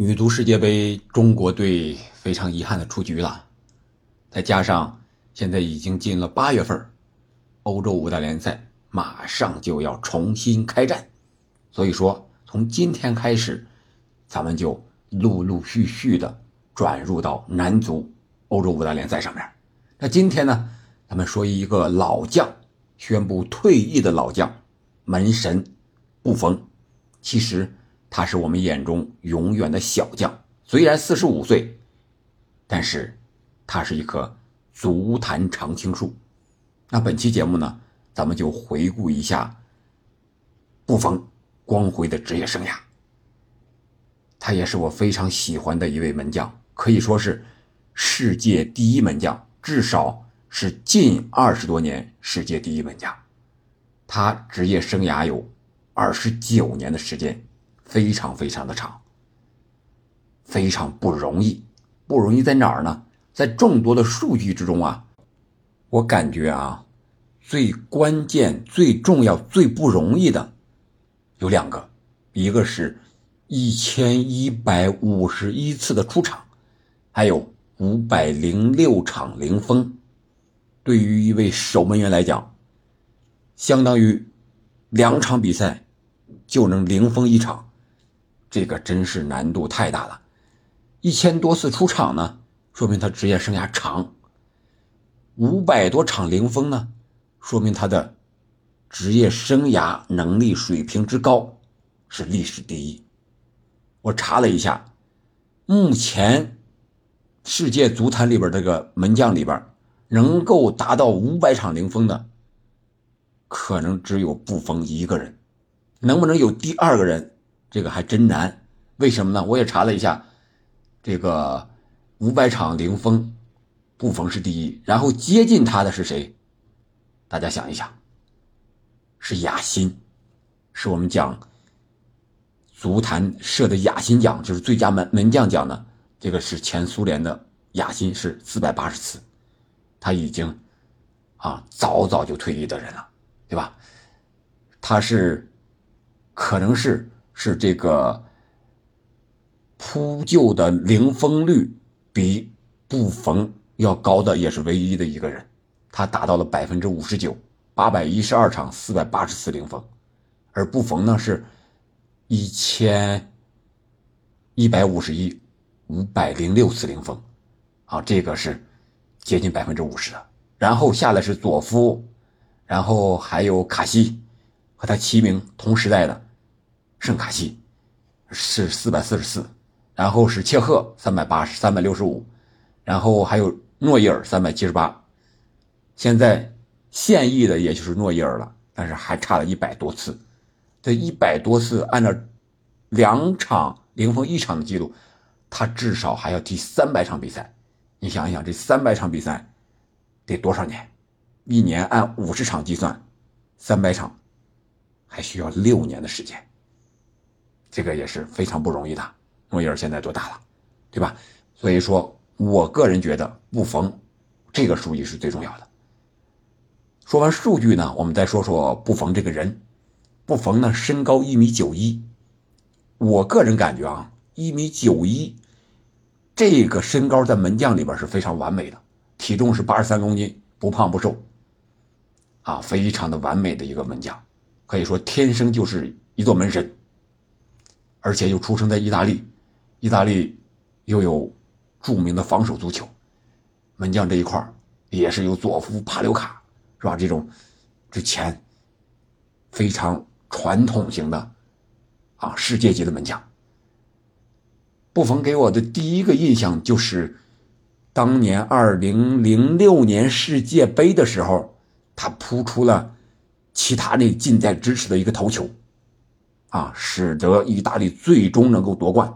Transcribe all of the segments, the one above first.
女足世界杯，中国队非常遗憾的出局了。再加上现在已经进了八月份，欧洲五大联赛马上就要重新开战，所以说从今天开始，咱们就陆陆续续的转入到男足欧洲五大联赛上面。那今天呢，咱们说一个老将宣布退役的老将，门神布冯，其实。他是我们眼中永远的小将，虽然四十五岁，但是他是一棵足坛常青树。那本期节目呢，咱们就回顾一下布冯光辉的职业生涯。他也是我非常喜欢的一位门将，可以说是世界第一门将，至少是近二十多年世界第一门将。他职业生涯有二十九年的时间。非常非常的长，非常不容易，不容易在哪儿呢？在众多的数据之中啊，我感觉啊，最关键、最重要、最不容易的有两个，一个是一千一百五十一次的出场，还有五百零六场零封。对于一位守门员来讲，相当于两场比赛就能零封一场。这个真是难度太大了，一千多次出场呢，说明他职业生涯长；五百多场零封呢，说明他的职业生涯能力水平之高是历史第一。我查了一下，目前世界足坛里边这个门将里边，能够达到五百场零封的，可能只有布冯一个人，能不能有第二个人？这个还真难，为什么呢？我也查了一下，这个五百场零封，布冯是第一，然后接近他的是谁？大家想一想，是亚新，是我们讲足坛设的亚新奖，就是最佳门门将奖的，这个是前苏联的亚新，是四百八十次，他已经啊早早就退役的人了，对吧？他是可能是。是这个扑救的零封率比布冯要高的，也是唯一的一个人，他达到了百分之五十九，八百一十二场四百八十次零封，而布冯呢是一千一百五十一，五百零六次零封，啊，这个是接近百分之五十的。然后下来是佐夫，然后还有卡西，和他齐名同时代的。圣卡西是四百四十四，然后是切赫三百八十三百六十五，然后还有诺伊尔三百七十八，现在现役的也就是诺伊尔了，但是还差了一百多次，这一百多次按照两场零封一场的记录，他至少还要踢三百场比赛，你想一想这三百场比赛得多少年？一年按五十场计算，三百场还需要六年的时间。这个也是非常不容易的。诺伊尔现在多大了，对吧？所以说我个人觉得布冯这个数据是最重要的。说完数据呢，我们再说说布冯这个人。布冯呢，身高一米九一，我个人感觉啊，一米九一这个身高在门将里边是非常完美的。体重是八十三公斤，不胖不瘦，啊，非常的完美的一个门将，可以说天生就是一座门神。而且又出生在意大利，意大利又有著名的防守足球，门将这一块也是有佐夫、帕留卡，是吧？这种之前非常传统型的啊世界级的门将。布冯给我的第一个印象就是当年二零零六年世界杯的时候，他扑出了其他那近在咫尺的一个头球。啊，使得意大利最终能够夺冠，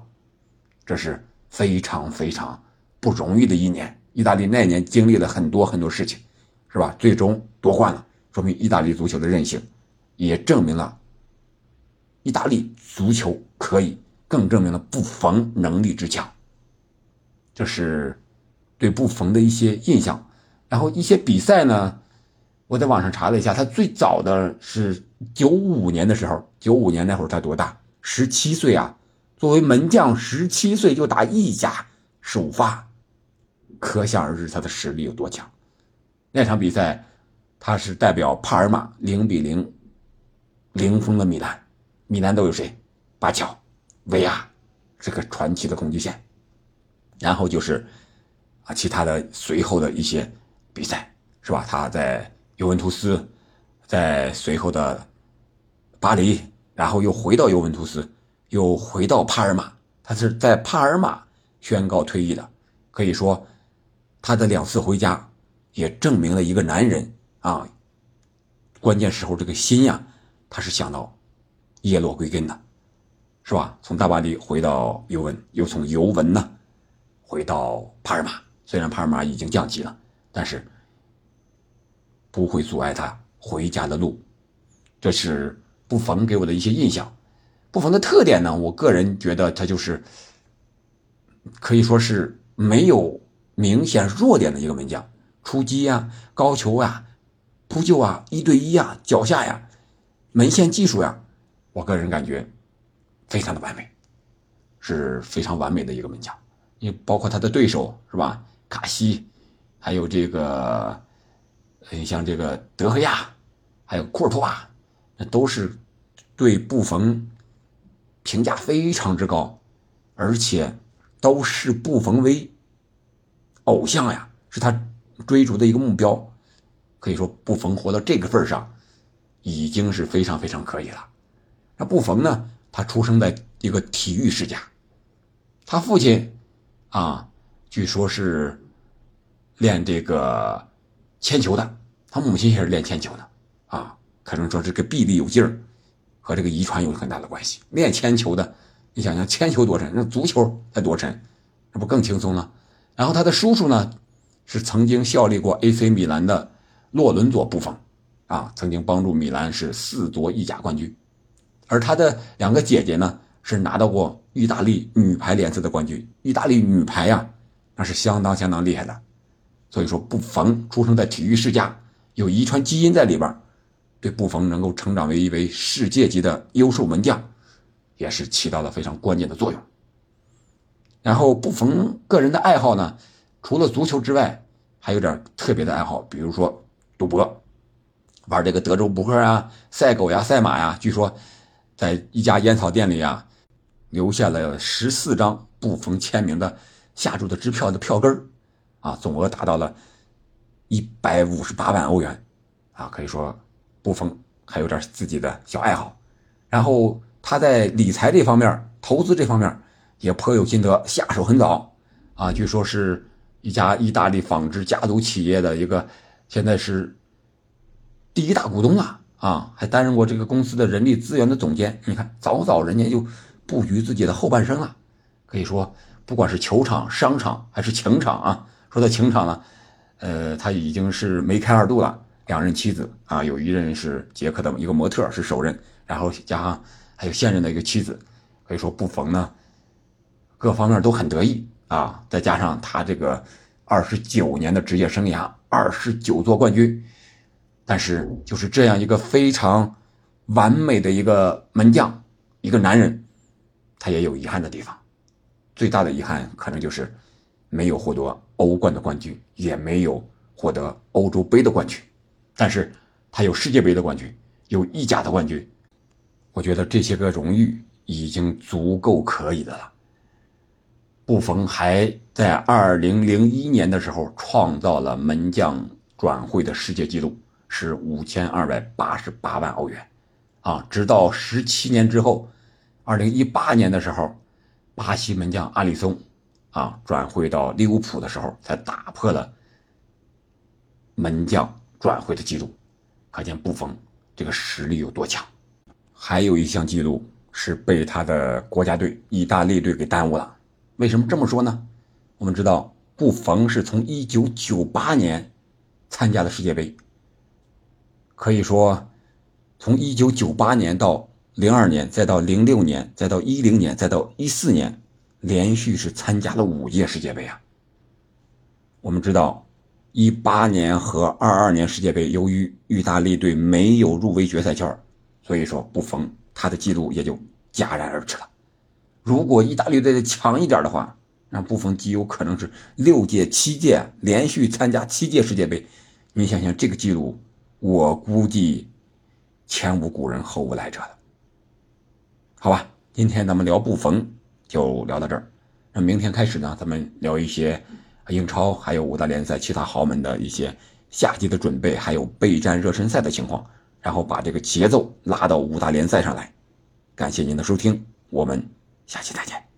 这是非常非常不容易的一年。意大利那年经历了很多很多事情，是吧？最终夺冠了，说明意大利足球的韧性，也证明了意大利足球可以，更证明了布冯能力之强。这是对布冯的一些印象。然后一些比赛呢，我在网上查了一下，他最早的是九五年的时候。九五年那会儿他多大？十七岁啊，作为门将，十七岁就打意甲首发，可想而知他的实力有多强。那场比赛，他是代表帕尔马零比零零封了米兰。米兰都有谁？巴乔、维亚，这个传奇的攻击线。然后就是啊，其他的随后的一些比赛，是吧？他在尤文图斯，在随后的巴黎，然后又回到尤文图斯，又回到帕尔马。他是在帕尔马宣告退役的。可以说，他的两次回家也证明了一个男人啊，关键时候这个心呀，他是想到。叶落归根的，是吧？从大巴黎回到尤文，又从尤文呢回到帕尔马。虽然帕尔马已经降级了，但是不会阻碍他回家的路。这是布冯给我的一些印象。布冯的特点呢，我个人觉得他就是可以说是没有明显弱点的一个门将，出击呀、高球啊、扑救啊、一对一啊、脚下呀、门线技术呀。我个人感觉，非常的完美，是非常完美的一个门将。你包括他的对手是吧？卡西，还有这个，你像这个德赫亚，还有库尔图瓦，那都是对布冯评价非常之高，而且都是布冯为偶像呀，是他追逐的一个目标。可以说，布冯活到这个份上，已经是非常非常可以了。那布冯呢？他出生在一个体育世家，他父亲啊，据说是练这个铅球的，他母亲也是练铅球的啊。可能说这个臂力有劲儿，和这个遗传有很大的关系。练铅球的，你想想铅球多沉，那足球才多沉，那不更轻松了？然后他的叔叔呢，是曾经效力过 AC 米兰的洛伦佐布冯啊，曾经帮助米兰是四夺意甲冠军。而他的两个姐姐呢，是拿到过意大利女排联赛的冠军。意大利女排呀，那是相当相当厉害的。所以说，布冯出生在体育世家，有遗传基因在里边，对布冯能够成长为一位世界级的优秀门将，也是起到了非常关键的作用。然后，布冯个人的爱好呢，除了足球之外，还有点特别的爱好，比如说赌博，玩这个德州扑克啊、赛狗呀、赛马呀，据说。在一家烟草店里啊，留下了十四张布冯签名的下注的支票的票根啊，总额达到了一百五十八万欧元，啊，可以说布冯还有点自己的小爱好。然后他在理财这方面、投资这方面也颇有心得，下手很早啊，据说是一家意大利纺织家族企业的一个，现在是第一大股东啊。啊，还担任过这个公司的人力资源的总监。你看，早早人家就布局自己的后半生了。可以说，不管是球场、商场还是情场啊，说到情场呢，呃，他已经是梅开二度了。两任妻子啊，有一任是捷克的一个模特，是首任，然后加上还有现任的一个妻子。可以说，布冯呢，各方面都很得意啊。再加上他这个二十九年的职业生涯，二十九座冠军。但是，就是这样一个非常完美的一个门将，一个男人，他也有遗憾的地方。最大的遗憾可能就是没有获得欧冠的冠军，也没有获得欧洲杯的冠军。但是，他有世界杯的冠军，有意甲的冠军。我觉得这些个荣誉已经足够可以的了。布冯还在2001年的时候创造了门将转会的世界纪录。是五千二百八十八万欧元，啊，直到十七年之后，二零一八年的时候，巴西门将阿里松，啊，转会到利物浦的时候，才打破了门将转会的记录，可见布冯这个实力有多强。还有一项记录是被他的国家队意大利队给耽误了。为什么这么说呢？我们知道布冯是从一九九八年参加了世界杯。可以说，从一九九八年到零二年，再到零六年，再到一零年，再到一四年，连续是参加了五届世界杯啊。我们知道，一八年和二二年世界杯，由于意大利队没有入围决赛圈，所以说布冯他的记录也就戛然而止了。如果意大利队再强一点的话，那布冯极有可能是六届、七届连续参加七届世界杯。你想想这个记录，我估计前无古人后无来者了。好吧，今天咱们聊布冯就聊到这儿。那明天开始呢，咱们聊一些英超还有五大联赛其他豪门的一些夏季的准备，还有备战热身赛的情况，然后把这个节奏拉到五大联赛上来。感谢您的收听，我们下期再见。